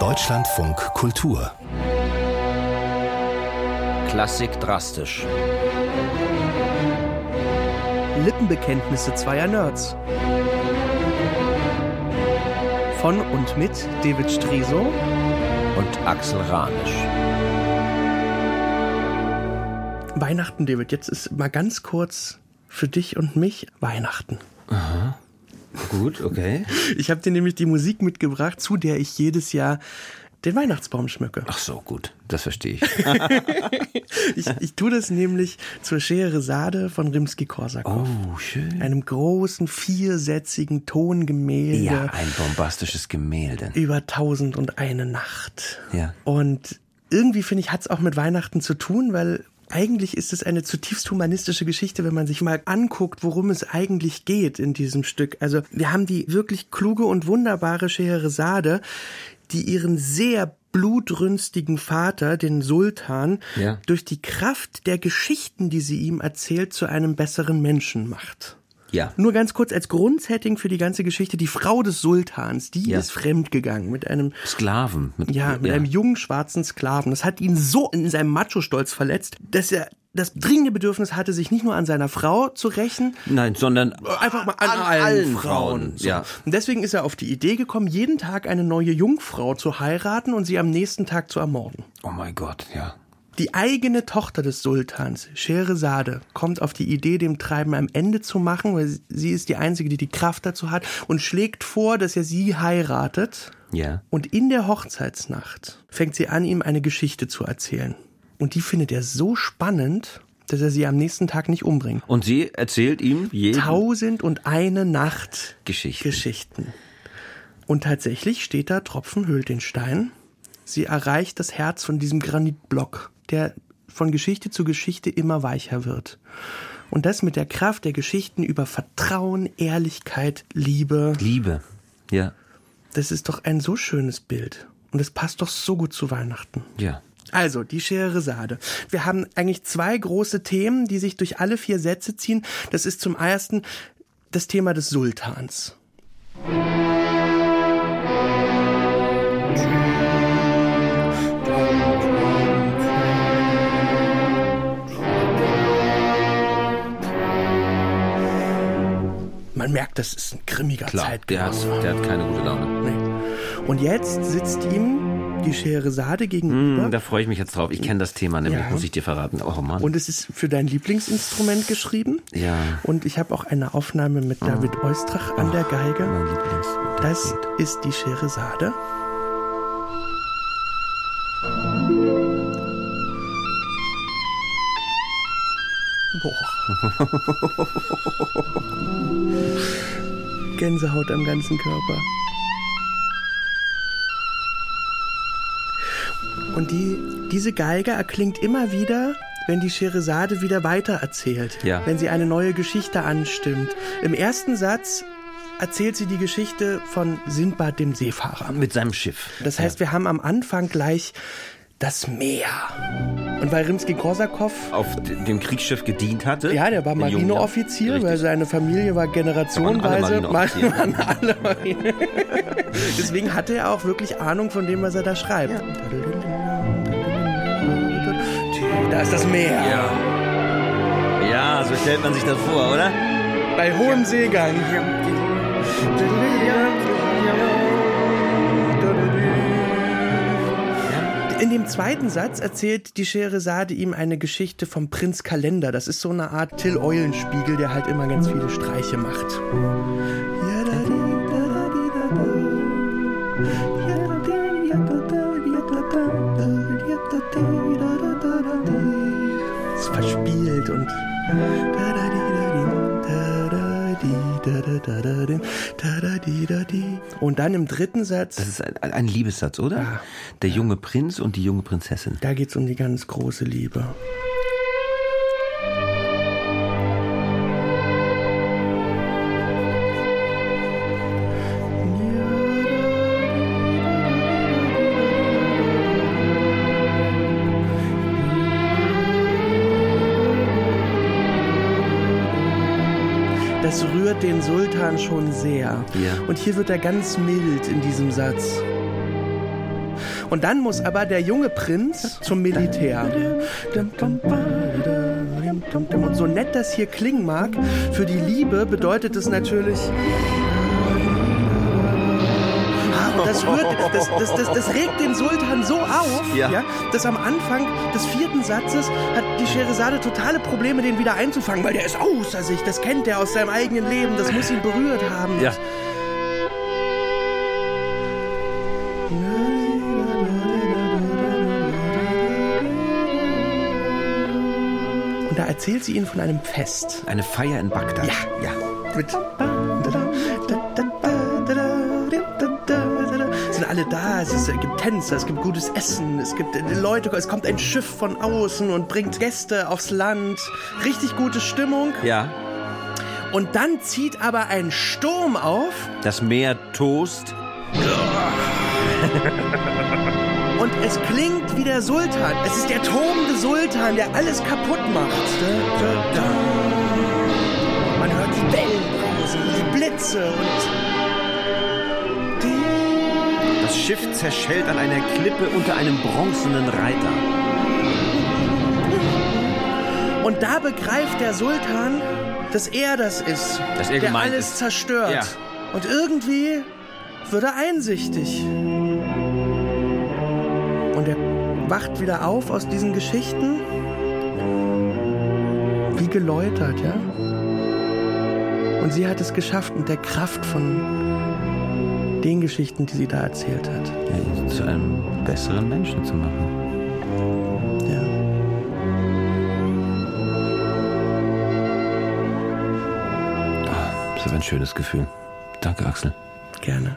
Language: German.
Deutschlandfunk Kultur. Klassik drastisch. Lippenbekenntnisse zweier Nerds. Von und mit David Striso und Axel Ranisch. Weihnachten, David, jetzt ist mal ganz kurz für dich und mich Weihnachten. Aha. Gut, okay. Ich habe dir nämlich die Musik mitgebracht, zu der ich jedes Jahr den Weihnachtsbaum schmücke. Ach so, gut, das verstehe ich. ich. Ich tue das nämlich zur Scheheresade von Rimsky-Korsakow. Oh, schön. Einem großen, viersätzigen Tongemälde. Ja, ein bombastisches Gemälde. Über tausend und eine Nacht. Ja. Und irgendwie, finde ich, hat es auch mit Weihnachten zu tun, weil eigentlich ist es eine zutiefst humanistische Geschichte, wenn man sich mal anguckt, worum es eigentlich geht in diesem Stück. Also wir haben die wirklich kluge und wunderbare Scheheresade, die ihren sehr blutrünstigen Vater, den Sultan, ja. durch die Kraft der Geschichten, die sie ihm erzählt, zu einem besseren Menschen macht. Ja. Nur ganz kurz als Grundsetting für die ganze Geschichte. Die Frau des Sultans, die Ja. ist fremdgegangen mit einem Sklaven. Mit, ja, mit einem jungen schwarzen Sklaven. Das hat ihn so in seinem Macho-Stolz verletzt, dass er das dringende Bedürfnis hatte, sich nicht nur an seiner Frau zu rächen, Nein, sondern einfach mal an, An allen, allen Frauen. Frauen, So. ja. Und deswegen ist er auf die Idee gekommen, jeden Tag eine neue Jungfrau zu heiraten und sie am nächsten Tag zu ermorden. Oh mein Gott, ja. Die eigene Tochter des Sultans, Scheherazade, kommt auf die Idee, dem Treiben ein Ende zu machen, weil sie ist die Einzige, die die Kraft dazu hat und schlägt vor, dass er sie heiratet. Ja. Und in der Hochzeitsnacht fängt sie an, ihm eine Geschichte zu erzählen. Und die findet er so spannend, dass er sie am nächsten Tag nicht umbringt. Und sie erzählt ihm jeden Tausend und eine Nacht Geschichten. Geschichten. Und tatsächlich steht da Tropfen hüllt den Stein. Sie erreicht das Herz von diesem Granitblock, der von Geschichte zu Geschichte immer weicher wird. Und das mit der Kraft der Geschichten über Vertrauen, Ehrlichkeit, Liebe. Liebe. Ja. Das ist doch ein so schönes Bild. Und es passt doch so gut zu Weihnachten. Ja. Also, die Scheherazade. Wir haben eigentlich zwei große Themen, die sich durch alle vier Sätze ziehen. Das ist zum ersten das Thema des Sultans. Man merkt, das ist ein grimmiger Klar, der hat, Zeitgenosse. der hat keine gute Laune. Nee. Und jetzt sitzt ihm die Scheherazade gegenüber. Hm, da freue ich mich jetzt drauf. Ich kenne das Thema nämlich, Ja. muss ich dir verraten. Oh Mann. Und es ist für dein Lieblingsinstrument geschrieben. ja. Und ich habe auch eine Aufnahme mit David Eustrach an der Geige. Mein Lieblings. Das ist die Scheherazade. Boah. Gänsehaut am ganzen Körper. Und die, diese Geige erklingt immer wieder, wenn die Scheherazade wieder weiter erzählt. Ja. Wenn sie eine neue Geschichte anstimmt. Im ersten Satz erzählt sie die Geschichte von Sindbad dem Seefahrer. Mit seinem Schiff. Das heißt, wir haben am Anfang gleich das Meer. Und weil Rimsky-Korsakow auf dem Kriegsschiff gedient hatte. ja, der war Marineoffizier, weil seine Familie war generationenweise. Waren alle Marineoffiziere. waren alle Marine. Deswegen hatte er auch wirklich Ahnung von dem, was er da schreibt. Da ist das Meer. Ja. Ja, so stellt man sich das vor, oder? Bei hohem Seegang. In dem zweiten Satz erzählt die Scheherazade ihm eine Geschichte vom Prinz Kalender. Das ist so eine Art Till Eulenspiegel, der halt immer ganz viele Streiche macht. Es verspielt und und dann im dritten Satz Das ist ein, ein Liebessatz, oder? Ja. Der junge Prinz und die junge Prinzessin. Da geht's um die ganz große Liebe. Das berührt den Sultan schon sehr. Ja. Und hier wird er ganz mild in diesem Satz. Und dann muss aber der junge Prinz zum Militär. Und so nett das hier klingen mag, für die Liebe bedeutet es natürlich. Das, rührt, das, das, das, das regt den Sultan so auf, Ja. ja. dass am Anfang des vierten Satzes hat die Scheherazade totale Probleme, den wieder einzufangen, weil der ist außer sich. Das kennt er aus seinem eigenen Leben. Das muss ihn berührt haben. Ja. Und da erzählt sie ihnen von einem Fest. Eine Feier in Bagdad. Ja, ja. Mit sind alle da, es, ist, es gibt Tänzer, es gibt gutes Essen, es gibt äh, Leute, es kommt ein Schiff von außen und bringt Gäste aufs Land. Richtig gute Stimmung. Ja. Und dann zieht aber ein Sturm auf Das Meer tost. und es klingt wie der Sultan. Es ist der tobende Sultan, der alles kaputt macht. Man Schiff zerschellt an einer Klippe unter einem bronzenen Reiter. Und da begreift der Sultan, dass er das ist, Dass er der alles ist. zerstört. Ja. Und irgendwie wird er einsichtig. Und er wacht wieder auf aus diesen Geschichten, wie geläutert, ja. Und sie hat es geschafft mit der Kraft von den Geschichten, die sie da erzählt hat. Ja, zu einem besseren Menschen zu machen. Ja. Das ist aber ein schönes Gefühl. Danke, Axel. Gerne.